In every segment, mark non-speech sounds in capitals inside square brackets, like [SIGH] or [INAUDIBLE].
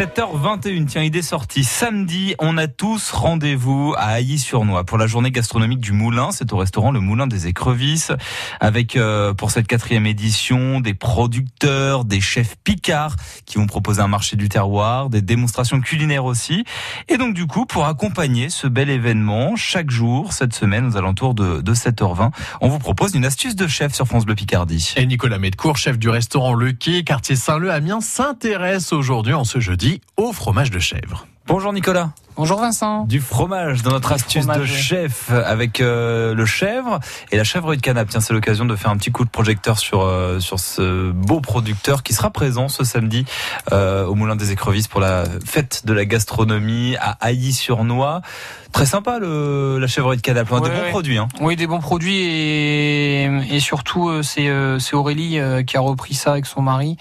7h21, tiens, idée sortie. Samedi, on a tous rendez-vous à Ailly-sur-Noix pour la journée gastronomique du Moulin. C'est au restaurant Le Moulin des Écrevisses avec, euh, pour cette quatrième édition, des producteurs, des chefs picards qui vont proposer un marché du terroir, des démonstrations culinaires aussi. Et donc, du coup, pour accompagner ce bel événement, chaque jour, cette semaine, aux alentours de, de 7h20, on vous propose une astuce de chef sur France Bleu Picardie. Et Nicolas Medcourt, chef du restaurant Le Quai, quartier Saint-Leu, Amiens, s'intéresse aujourd'hui, en ce jeudi, au fromage de chèvre. Bonjour Nicolas. Bonjour Vincent. Du fromage dans notre astuce de chef avec euh, le chèvre et la chèvre de canap. Tiens, c'est l'occasion de faire un petit coup de projecteur sur euh, sur ce beau producteur qui sera présent ce samedi euh, au Moulin des Écrevisses pour la fête de la gastronomie à Ailly-sur-Noix. Très sympa le, la chèvre de canap, Ouais, des bons ouais. produits. Hein. Oui, des bons produits et, et surtout euh, c'est euh, Aurélie euh, qui a repris ça avec son mari.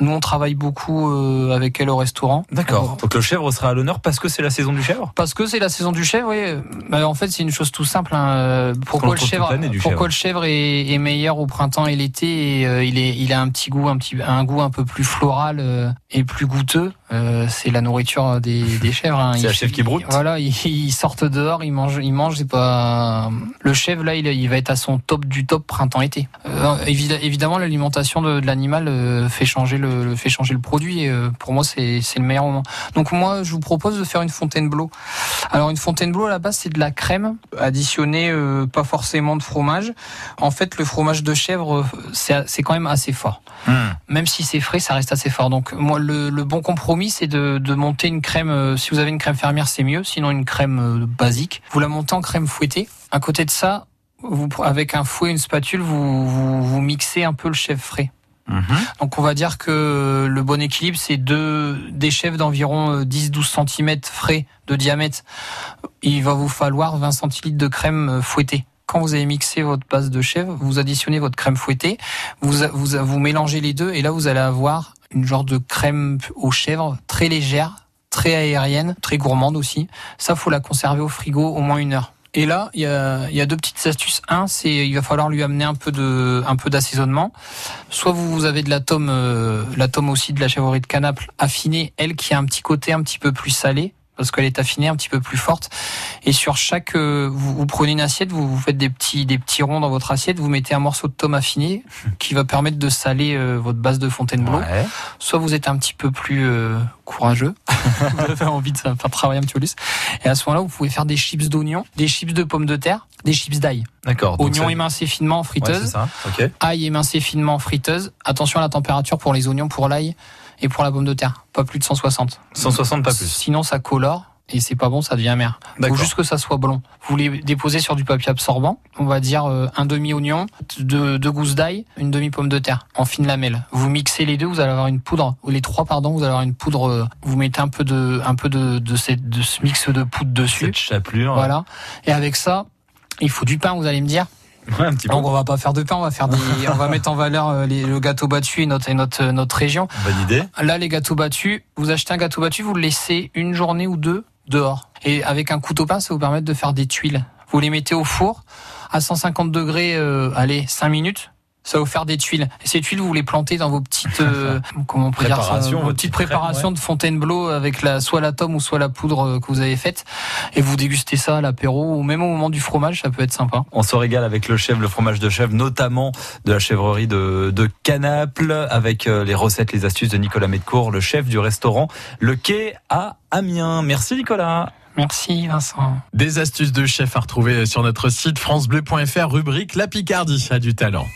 Nous on travaille beaucoup euh, avec elle au restaurant. D'accord. Donc le chèvre sera à l'honneur parce que c'est la saison du chèvre. Parce que c'est la saison du chèvre, oui. Bah, en fait, c'est une chose tout simple. hein. Pourquoi le chèvre Pourquoi le chèvre est, est meilleur au printemps et l'été et euh, il est il a un petit goût un petit un goût un peu plus floral euh, et plus goûteux. Euh, c'est la nourriture des, des [LAUGHS] chèvres. hein. C'est la chèvre qui broute. Voilà, ils, ils sortent dehors, ils mangent, ils mangent. C'est pas le chèvre là, il, il va être à son top du top printemps-été. Euh, évi- évidemment, l'alimentation de, de l'animal euh, fait changer le, le- fait changer le produit. Et, euh, pour moi, c'est c'est le meilleur moment. Donc moi, je vous propose de faire une Fontainebleau. Alors une Fontainebleau à la base, c'est de la crème additionnée, euh, pas forcément de fromage. En fait, le fromage de chèvre, euh, c'est c'est quand même assez fort même si c'est frais, ça reste assez fort. Donc moi, le, le bon compromis, c'est de, de monter une crème. euh, si vous avez une crème fermière, c'est mieux. Sinon, une crème euh, basique. Vous la montez en crème fouettée. À côté de ça, vous, avec un fouet, une spatule, vous, vous, vous mixez un peu le chèvre frais. Mhm. Donc on va dire que le bon équilibre, c'est deux des chèvres d'environ euh, 10-12 cm frais de diamètre. Il va vous falloir 20 centilitres de crème euh, fouettée. Quand vous avez mixé votre base de chèvre, vous additionnez votre crème fouettée, vous, vous, vous mélangez les deux et là vous allez avoir une genre de crème aux chèvres très légère, très aérienne, très gourmande aussi. Ça, faut la conserver au frigo au moins une heure. Et là, il y a, y a deux petites astuces. Un, c'est il va falloir lui amener un peu de, un peu d'assaisonnement. Soit vous, vous avez de la tome, euh, la tome aussi de la chèvrerie de Canaple affinée, elle qui a un petit côté un petit peu plus salé parce qu'elle est affinée un petit peu plus forte. Et sur chaque, euh, vous, vous prenez une assiette, vous, vous faites des petits, des petits ronds dans votre assiette, vous mettez un morceau de tome affiné [LAUGHS] qui va permettre de saler euh, votre base de Fontainebleau. Ouais. Soit vous êtes un petit peu plus euh, courageux, [LAUGHS] vous avez envie de faire travailler un petit peu plus. Et à ce moment-là, vous pouvez faire des chips d'oignons, des chips de pommes de terre, des chips d'ail. D'accord. Oignons ça- émincés finement en Ouais, friteuse, c'est ça. Ail émincé finement en friteuse. Attention à la température pour les oignons, pour l'ail et pour la pomme de terre. Pas plus de 160. 160 pas plus. Sinon, ça colore. Et c'est pas bon, ça devient amer. Faut juste que ça soit blond. Vous les déposez sur du papier absorbant. On va dire euh, un demi oignon, deux, deux gousses d'ail, une demi pomme de terre en fine lamelle. Vous mixez les deux, vous allez avoir une poudre. Ou les trois, pardon, vous allez avoir une poudre. euh, Vous mettez un peu de, un peu de, de, cette, de ce mix de poudre dessus. Cette chapelure. Voilà. Et avec ça, il faut du pain, vous allez me dire. Ouais, un petit peu. Donc on va pas faire de pain, on va faire des, [LAUGHS] on va mettre en valeur euh, les- le gâteau battu et notre, et notre, notre région. Bonne idée. Là, les gâteaux battus, vous achetez un gâteau battu, vous le laissez une journée ou deux dehors. Et avec un couteau pain, ça vous permet de faire des tuiles. Vous les mettez au four à 150 degrés, euh, allez, 5 minutes. Ça va vous faire des tuiles. Et ces tuiles, vous les plantez dans vos petites, euh, [LAUGHS] comment on peut dire ça, Préparation, vos votre petites petite crème, préparations de Fontainebleau avec la, soit la tome ou soit la poudre euh, que vous avez faite. Et vous dégustez ça à l'apéro ou même au moment du fromage, ça peut être sympa. On se régale avec le chèvre, le fromage de chèvre, notamment de la chèvrerie de, de Canaple, avec euh, les recettes, les astuces de Nicolas Medcourt, le chef du restaurant Le Quai à Amiens. Merci Nicolas. Merci Vincent. Des astuces de chef à retrouver sur notre site francebleu.fr, rubrique La Picardie a du talent.